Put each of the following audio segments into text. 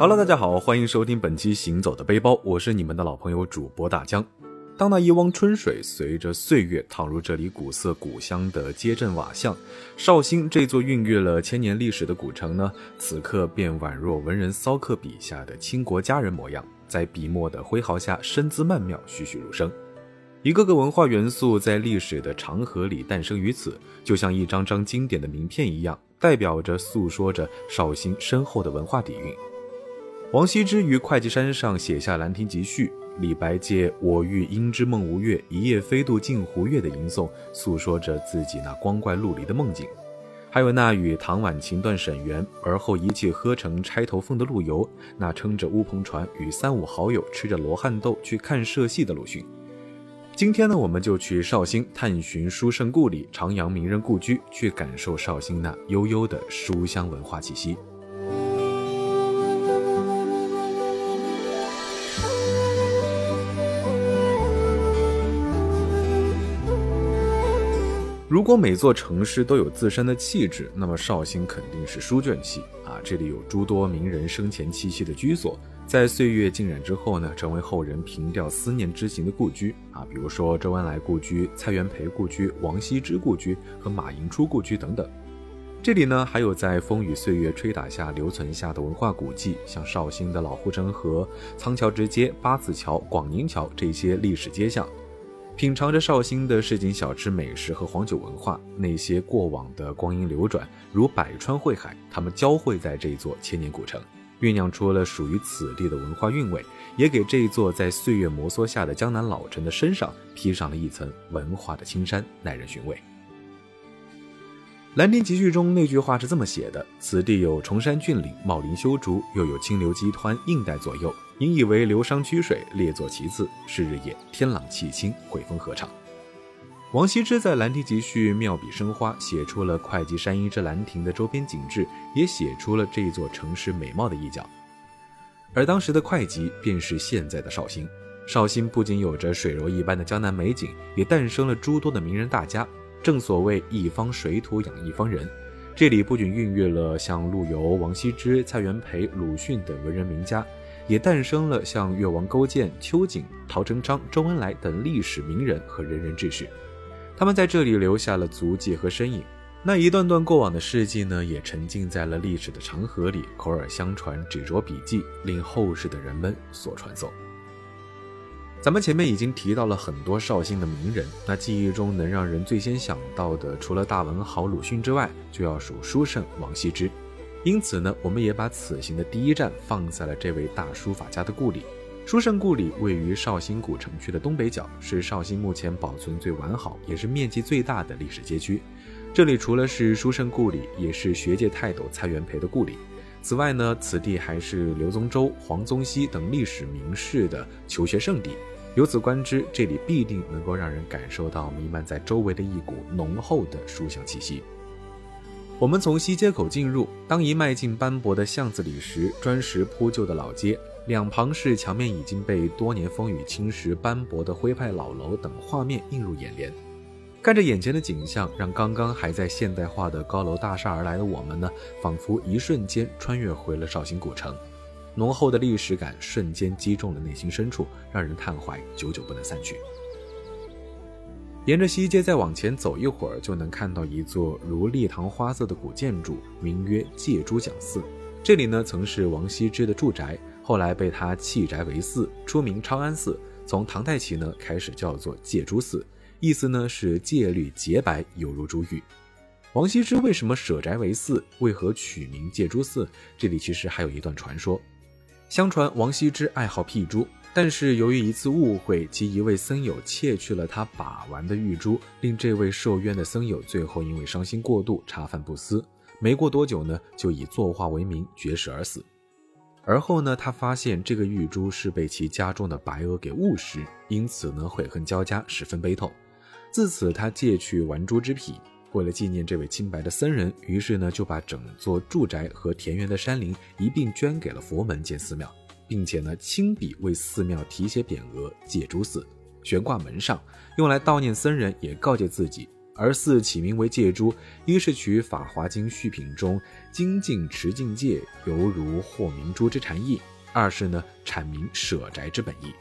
Hello，大家好，欢迎收听本期《行走的背包》，我是你们的老朋友主播大江。当那一汪春水随着岁月淌入这里古色古香的街镇瓦巷，绍兴这座孕育了千年历史的古城呢，此刻便宛若文人骚客笔下的倾国佳人模样，在笔墨的挥毫下身姿曼妙，栩栩如生。一个个文化元素在历史的长河里诞生于此，就像一张张经典的名片一样，代表着、诉说着绍兴深厚的文化底蕴。王羲之于会稽山上写下《兰亭集序》，李白借“我欲因之梦吴越，一夜飞渡镜湖月”的吟诵，诉说着自己那光怪陆离的梦境。还有那与唐婉情断沈园，而后一气呵成钗头凤的陆游，那撑着乌篷船与三五好友吃着罗汉豆去看社戏的鲁迅。今天呢，我们就去绍兴探寻书圣故里、长阳名人故居，去感受绍兴那悠悠的书香文化气息。如果每座城市都有自身的气质，那么绍兴肯定是书卷气啊！这里有诸多名人生前栖息的居所，在岁月浸染之后呢，成为后人凭吊思念之情的故居啊。比如说周恩来故居、蔡元培故居、王羲之故居和马寅初故居等等。这里呢，还有在风雨岁月吹打下留存下的文化古迹，像绍兴的老护城河、仓桥直街、八字桥、广宁桥这些历史街巷。品尝着绍兴的市井小吃美食和黄酒文化，那些过往的光阴流转如百川汇海，它们交汇在这座千年古城，酝酿出了属于此地的文化韵味，也给这座在岁月摩挲下的江南老城的身上披上了一层文化的青山，耐人寻味。《兰亭集序》中那句话是这么写的：“此地有崇山峻岭，茂林修竹，又有清流激湍，映带左右，引以为流觞曲水，列作其次。是日夜天朗气清，惠风和畅。”王羲之在《兰亭集序》妙笔生花，写出了会稽山阴之兰亭的周边景致，也写出了这座城市美貌的一角。而当时的会稽便是现在的绍兴。绍兴不仅有着水柔一般的江南美景，也诞生了诸多的名人大家。正所谓一方水土养一方人，这里不仅孕育了像陆游、王羲之、蔡元培、鲁迅等文人名家，也诞生了像越王勾践、秋瑾、陶成章、周恩来等历史名人和仁人志士。他们在这里留下了足迹和身影，那一段段过往的事迹呢，也沉浸在了历史的长河里，口耳相传，纸着笔记，令后世的人们所传颂。咱们前面已经提到了很多绍兴的名人，那记忆中能让人最先想到的，除了大文豪鲁迅之外，就要数书圣王羲之。因此呢，我们也把此行的第一站放在了这位大书法家的故里。书圣故里位于绍兴古城区的东北角，是绍兴目前保存最完好，也是面积最大的历史街区。这里除了是书圣故里，也是学界泰斗蔡元培的故里。此外呢，此地还是刘宗周、黄宗羲等历史名士的求学圣地。由此观之，这里必定能够让人感受到弥漫在周围的一股浓厚的书香气息。我们从西街口进入，当一迈进斑驳的巷子里时，砖石铺就的老街，两旁是墙面已经被多年风雨侵蚀、斑驳的徽派老楼等画面映入眼帘。看着眼前的景象，让刚刚还在现代化的高楼大厦而来的我们呢，仿佛一瞬间穿越回了绍兴古城。浓厚的历史感瞬间击中了内心深处，让人叹怀，久久不能散去。沿着西街再往前走一会儿，就能看到一座如丽堂花色的古建筑，名曰借珠讲寺。这里呢，曾是王羲之的住宅，后来被他弃宅为寺，出名昌安寺。从唐代起呢，开始叫做借珠寺，意思呢是戒律洁白，犹如珠玉。王羲之为什么舍宅为寺？为何取名借珠寺？这里其实还有一段传说。相传王羲之爱好辟珠，但是由于一次误会，其一位僧友窃去了他把玩的玉珠，令这位受冤的僧友最后因为伤心过度，茶饭不思。没过多久呢，就以作画为名绝食而死。而后呢，他发现这个玉珠是被其家中的白鹅给误食，因此呢悔恨交加，十分悲痛。自此，他戒去玩珠之癖。为了纪念这位清白的僧人，于是呢就把整座住宅和田园的山林一并捐给了佛门建寺庙，并且呢亲笔为寺庙题写匾额“戒珠寺”，悬挂门上，用来悼念僧人，也告诫自己而寺起名为戒珠，一是取《法华经》续品中“精进持境界，犹如获明珠”之禅意；二是呢阐明舍宅之本意。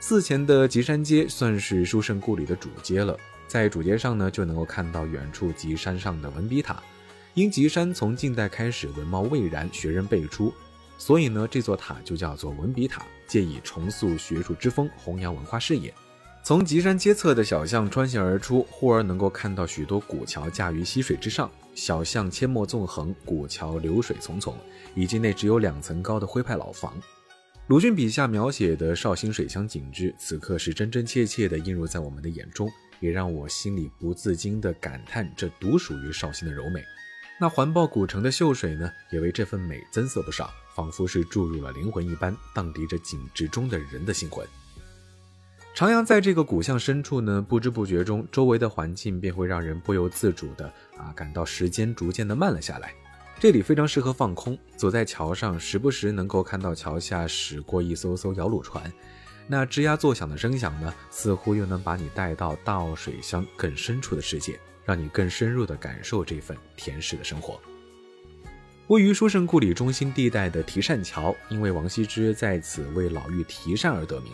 寺前的吉山街算是书圣故里的主街了，在主街上呢，就能够看到远处吉山上的文笔塔。因吉山从近代开始文貌蔚然，学人辈出，所以呢，这座塔就叫做文笔塔，借以重塑学术之风，弘扬文化事业。从吉山街侧的小巷穿行而出，忽而能够看到许多古桥架于溪水之上，小巷阡陌纵横，古桥流水淙淙，以及那只有两层高的徽派老房。鲁迅笔下描写的绍兴水乡景致，此刻是真真切切地映入在我们的眼中，也让我心里不自禁地感叹这独属于绍兴的柔美。那环抱古城的秀水呢，也为这份美增色不少，仿佛是注入了灵魂一般，荡涤着景致中的人的心魂。徜徉在这个古巷深处呢，不知不觉中，周围的环境便会让人不由自主的啊，感到时间逐渐的慢了下来。这里非常适合放空，走在桥上，时不时能够看到桥下驶过一艘艘摇橹船，那吱呀作响的声响呢，似乎又能把你带到大澳水乡更深处的世界，让你更深入的感受这份甜食的生活。位于书圣故里中心地带的提善桥，因为王羲之在此为老妪提善而得名。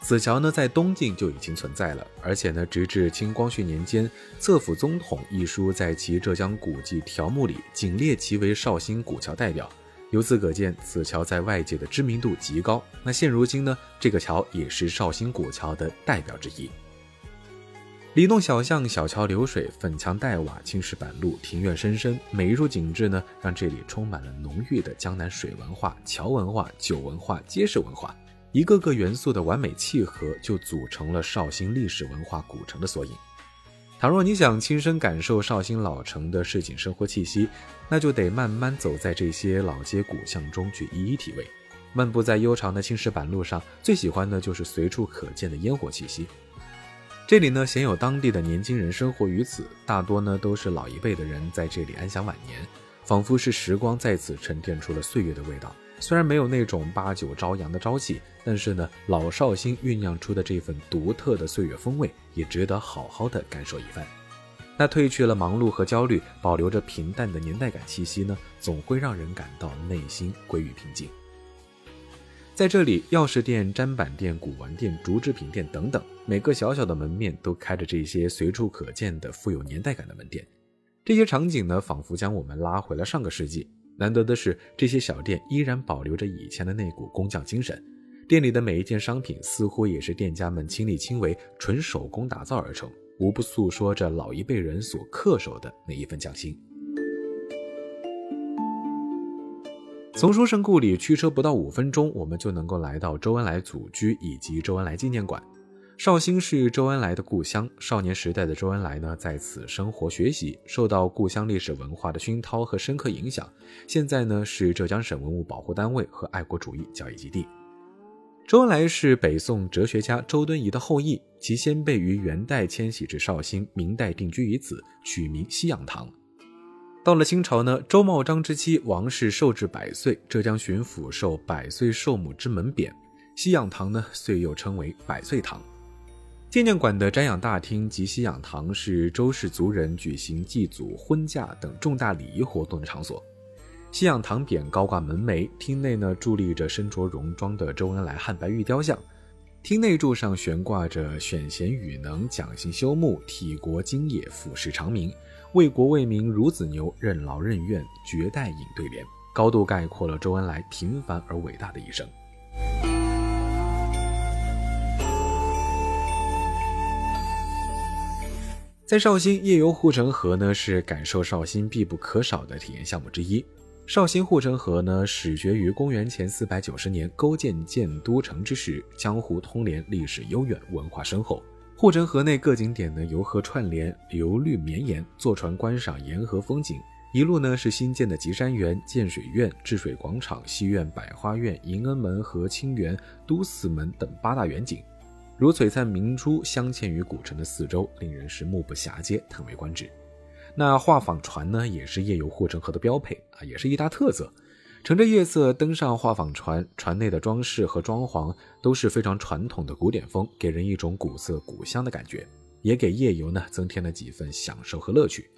此桥呢，在东晋就已经存在了，而且呢，直至清光绪年间，《册府宗统》一书在其浙江古迹条目里，仅列其为绍兴古桥代表。由此可见，此桥在外界的知名度极高。那现如今呢，这个桥也是绍兴古桥的代表之一。里弄小巷，小桥流水，粉墙黛瓦，青石板路，庭院深深，每一处景致呢，让这里充满了浓郁的江南水文化、桥文化、酒文化、街市文化。一个个元素的完美契合，就组成了绍兴历史文化古城的缩影。倘若你想亲身感受绍兴老城的市井生活气息，那就得慢慢走在这些老街古巷中去一一体味。漫步在悠长的青石板路上，最喜欢的就是随处可见的烟火气息。这里呢，鲜有当地的年轻人生活于此，大多呢都是老一辈的人在这里安享晚年，仿佛是时光在此沉淀出了岁月的味道。虽然没有那种八九朝阳的朝气，但是呢，老绍兴酝酿出的这份独特的岁月风味，也值得好好的感受一番。那褪去了忙碌和焦虑，保留着平淡的年代感气息呢，总会让人感到内心归于平静。在这里，钥匙店、砧板店、古玩店、竹制品店等等，每个小小的门面都开着这些随处可见的富有年代感的门店，这些场景呢，仿佛将我们拉回了上个世纪。难得的是，这些小店依然保留着以前的那股工匠精神。店里的每一件商品，似乎也是店家们亲力亲为、纯手工打造而成，无不诉说着老一辈人所恪守的那一份匠心。从书圣故里驱车不到五分钟，我们就能够来到周恩来祖居以及周恩来纪念馆。绍兴是周恩来的故乡，少年时代的周恩来呢，在此生活学习，受到故乡历史文化的熏陶和深刻影响。现在呢，是浙江省文物保护单位和爱国主义教育基地。周恩来是北宋哲学家周敦颐的后裔，其先辈于元代迁徙至绍兴，明代定居于此，取名西养堂。到了清朝呢，周茂章之妻王氏寿至百岁，浙江巡抚授百岁寿母之门匾，西养堂呢，遂又称为百岁堂。纪念馆的瞻仰大厅及西养堂是周氏族人举行祭祖、婚嫁等重大礼仪活动的场所。西养堂匾高挂门楣，厅内呢伫立着身着戎装的周恩来汉白玉雕像。厅内柱上悬挂着“选贤与能，讲信修睦，体国经也，俯视长明，为国为民如子牛，任劳任怨，绝代引对联”，高度概括了周恩来平凡而伟大的一生。在绍兴夜游护城河呢，是感受绍兴必不可少的体验项目之一。绍兴护城河呢，始决于公元前四百九十年勾践建都城之时，江湖通连，历史悠远，文化深厚。护城河内各景点呢，游河串联，流绿绵延，坐船观赏沿河风景。一路呢是新建的吉山园、建水苑、治水广场、西苑、百花苑、迎恩门和清园、都寺门等八大园景。如璀璨明珠镶嵌于古城的四周，令人是目不暇接，叹为观止。那画舫船呢，也是夜游护城河的标配啊，也是一大特色。乘着夜色登上画舫船，船内的装饰和装潢都是非常传统的古典风，给人一种古色古香的感觉，也给夜游呢增添了几分享受和乐趣。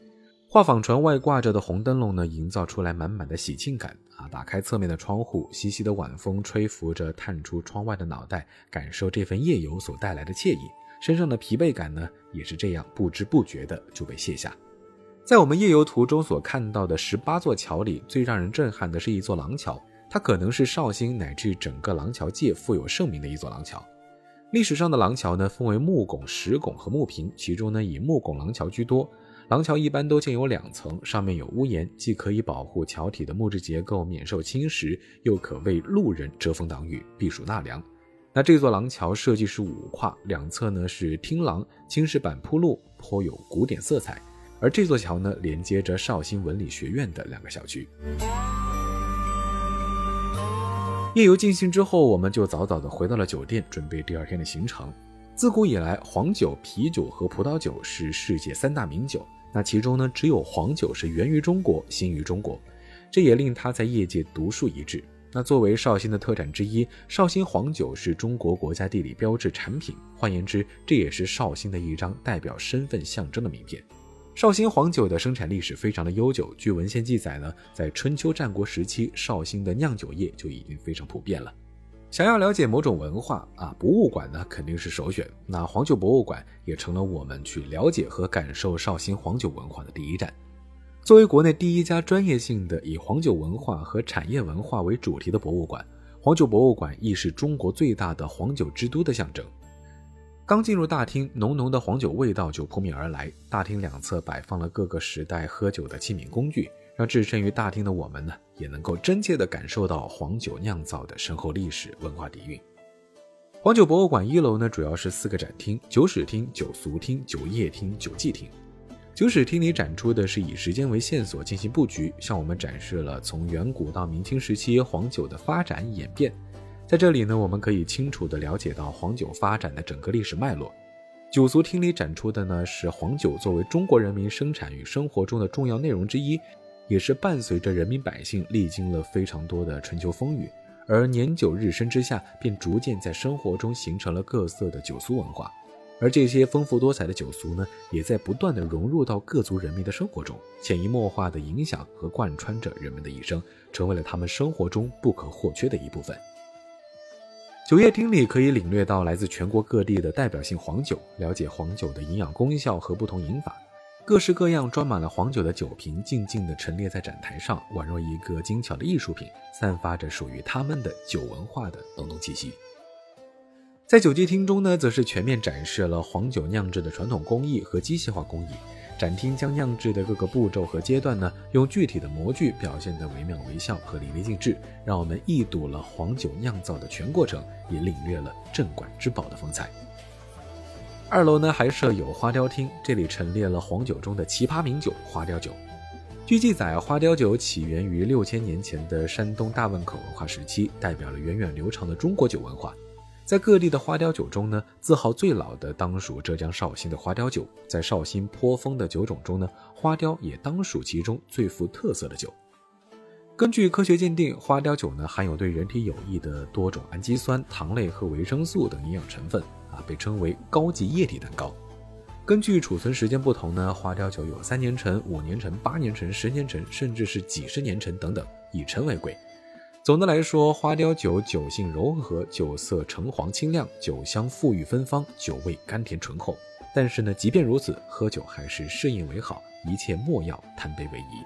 画舫船外挂着的红灯笼呢，营造出来满满的喜庆感啊！打开侧面的窗户，习习的晚风吹拂着，探出窗外的脑袋，感受这份夜游所带来的惬意。身上的疲惫感呢，也是这样不知不觉的就被卸下。在我们夜游途中所看到的十八座桥里，最让人震撼的是一座廊桥，它可能是绍兴乃至整个廊桥界富有盛名的一座廊桥。历史上的廊桥呢，分为木拱、石拱和木平，其中呢以木拱廊桥居多。廊桥一般都建有两层，上面有屋檐，既可以保护桥体的木质结构免受侵蚀，又可为路人遮风挡雨、避暑纳凉。那这座廊桥设计是五跨，两侧呢是厅廊，青石板铺路，颇有古典色彩。而这座桥呢，连接着绍兴文理学院的两个小区。夜游尽兴之后，我们就早早的回到了酒店，准备第二天的行程。自古以来，黄酒、啤酒和葡萄酒是世界三大名酒。那其中呢，只有黄酒是源于中国、兴于中国，这也令它在业界独树一帜。那作为绍兴的特产之一，绍兴黄酒是中国国家地理标志产品。换言之，这也是绍兴的一张代表身份象征的名片。绍兴黄酒的生产历史非常的悠久，据文献记载呢，在春秋战国时期，绍兴的酿酒业就已经非常普遍了。想要了解某种文化啊，博物馆呢肯定是首选。那黄酒博物馆也成了我们去了解和感受绍兴黄酒文化的第一站。作为国内第一家专业性的以黄酒文化和产业文化为主题的博物馆，黄酒博物馆亦是中国最大的黄酒之都的象征。刚进入大厅，浓浓的黄酒味道就扑面而来。大厅两侧摆放了各个时代喝酒的器皿工具。让置身于大厅的我们呢，也能够真切地感受到黄酒酿造的深厚历史文化底蕴。黄酒博物馆一楼呢，主要是四个展厅：酒史厅、酒俗厅、酒业厅、酒祭厅。酒史厅里展出的是以时间为线索进行布局，向我们展示了从远古到明清时期黄酒的发展演变。在这里呢，我们可以清楚地了解到黄酒发展的整个历史脉络。酒俗厅里展出的呢，是黄酒作为中国人民生产与生活中的重要内容之一。也是伴随着人民百姓历经了非常多的春秋风雨，而年久日深之下，便逐渐在生活中形成了各色的酒俗文化。而这些丰富多彩的酒俗呢，也在不断的融入到各族人民的生活中，潜移默化的影响和贯穿着人们的一生，成为了他们生活中不可或缺的一部分。酒业厅里可以领略到来自全国各地的代表性黄酒，了解黄酒的营养功效和不同饮法。各式各样装满了黄酒的酒瓶，静静地陈列在展台上，宛若一个精巧的艺术品，散发着属于他们的酒文化的浓浓气息。在酒祭厅中呢，则是全面展示了黄酒酿制的传统工艺和机械化工艺。展厅将酿制的各个步骤和阶段呢，用具体的模具表现得惟妙惟肖和淋漓尽致，让我们一睹了黄酒酿造的全过程，也领略了镇馆之宝的风采。二楼呢还设有花雕厅，这里陈列了黄酒中的奇葩名酒花雕酒。据记载，花雕酒起源于六千年前的山东大汶口文化时期，代表了源远流长的中国酒文化。在各地的花雕酒中呢，字号最老的当属浙江绍兴的花雕酒。在绍兴颇丰的酒种中呢，花雕也当属其中最富特色的酒。根据科学鉴定，花雕酒呢含有对人体有益的多种氨基酸、糖类和维生素等营养成分。啊，被称为高级液体蛋糕。根据储存时间不同呢，花雕酒有三年陈、五年陈、八年陈、十年陈，甚至是几十年陈等等，以陈为贵。总的来说，花雕酒酒性柔和，酒色橙黄清亮，酒香馥郁芬芳，酒味甘甜醇厚。但是呢，即便如此，喝酒还是适应为好，一切莫要贪杯为宜。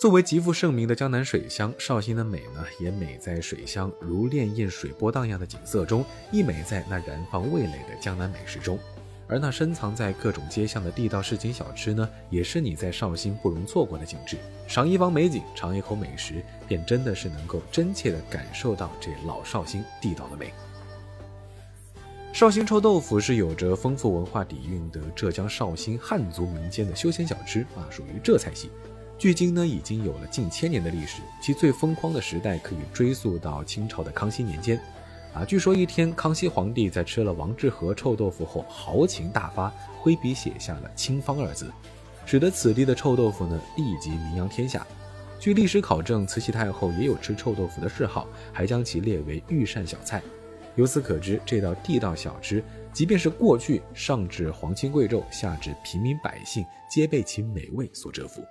作为极负盛名的江南水乡，绍兴的美呢，也美在水乡如潋滟水波荡漾的景色中，亦美在那燃放味蕾的江南美食中。而那深藏在各种街巷的地道市井小吃呢，也是你在绍兴不容错过的景致。赏一方美景，尝一口美食，便真的是能够真切地感受到这老绍兴地道的美。绍兴臭豆腐是有着丰富文化底蕴的浙江绍兴汉族民间的休闲小吃啊，属于浙菜系。距今呢，已经有了近千年的历史，其最风光的时代可以追溯到清朝的康熙年间。啊，据说一天，康熙皇帝在吃了王致和臭豆腐后，豪情大发，挥笔写下了“清芳”二字。使得此地的臭豆腐呢立即名扬天下。据历史考证，慈禧太后也有吃臭豆腐的嗜好，还将其列为御膳小菜。由此可知，这道地道小吃，即便是过去上至皇亲贵胄，下至平民百姓，皆被其美味所折服。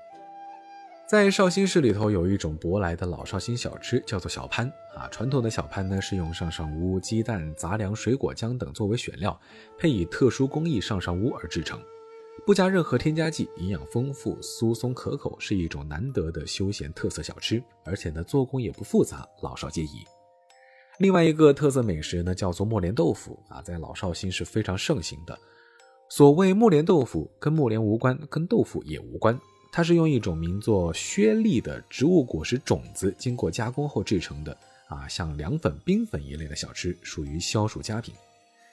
在绍兴市里头，有一种舶来的老绍兴小吃，叫做小潘啊。传统的小潘呢，是用上上乌、鸡蛋、杂粮、水果浆等作为选料，配以特殊工艺上上乌而制成。不加任何添加剂，营养丰富，酥松可口，是一种难得的休闲特色小吃。而且呢，做工也不复杂，老少皆宜。另外一个特色美食呢，叫做木莲豆腐啊，在老绍兴是非常盛行的。所谓木莲豆腐，跟木莲无关，跟豆腐也无关，它是用一种名作薛栗的植物果实种子经过加工后制成的啊，像凉粉、冰粉一类的小吃，属于消暑佳品。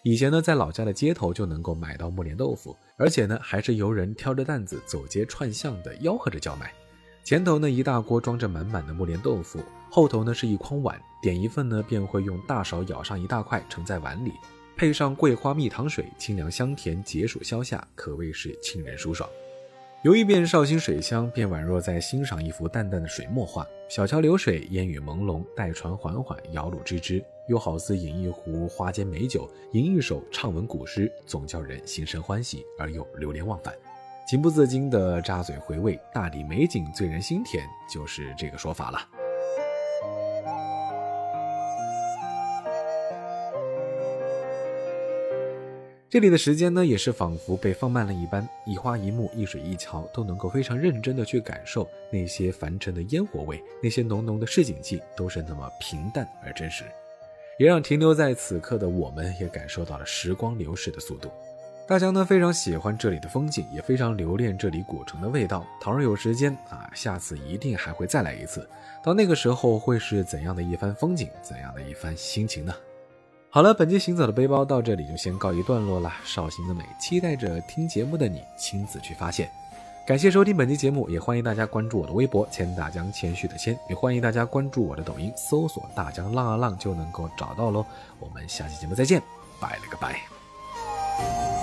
以前呢，在老家的街头就能够买到木莲豆腐，而且呢，还是由人挑着担子走街串巷的吆喝着叫卖。前头呢一大锅装着满满的木莲豆腐，后头呢是一筐碗，点一份呢便会用大勺舀上一大块盛在碗里，配上桂花蜜糖水，清凉香甜，解暑消夏，可谓是沁人舒爽。游一遍绍兴水乡，便宛若在欣赏一幅淡淡的水墨画。小桥流水，烟雨朦胧，带船缓缓，摇橹吱吱，又好似饮一壶花间美酒，吟一首唱文古诗，总叫人心生欢喜，而又流连忘返，情不自禁的扎嘴回味。大理美景醉人心田，就是这个说法了。这里的时间呢，也是仿佛被放慢了一般，一花一木、一水一桥，都能够非常认真的去感受那些凡尘的烟火味，那些浓浓的市井气，都是那么平淡而真实，也让停留在此刻的我们也感受到了时光流逝的速度。大家呢非常喜欢这里的风景，也非常留恋这里古城的味道。倘若有时间啊，下次一定还会再来一次。到那个时候，会是怎样的一番风景，怎样的一番心情呢？好了，本期行走的背包到这里就先告一段落了。绍兴的美，期待着听节目的你亲自去发现。感谢收听本期节目，也欢迎大家关注我的微博“千大江”，谦虚的谦，也欢迎大家关注我的抖音，搜索“大江浪啊浪”就能够找到喽。我们下期节目再见，拜了个拜。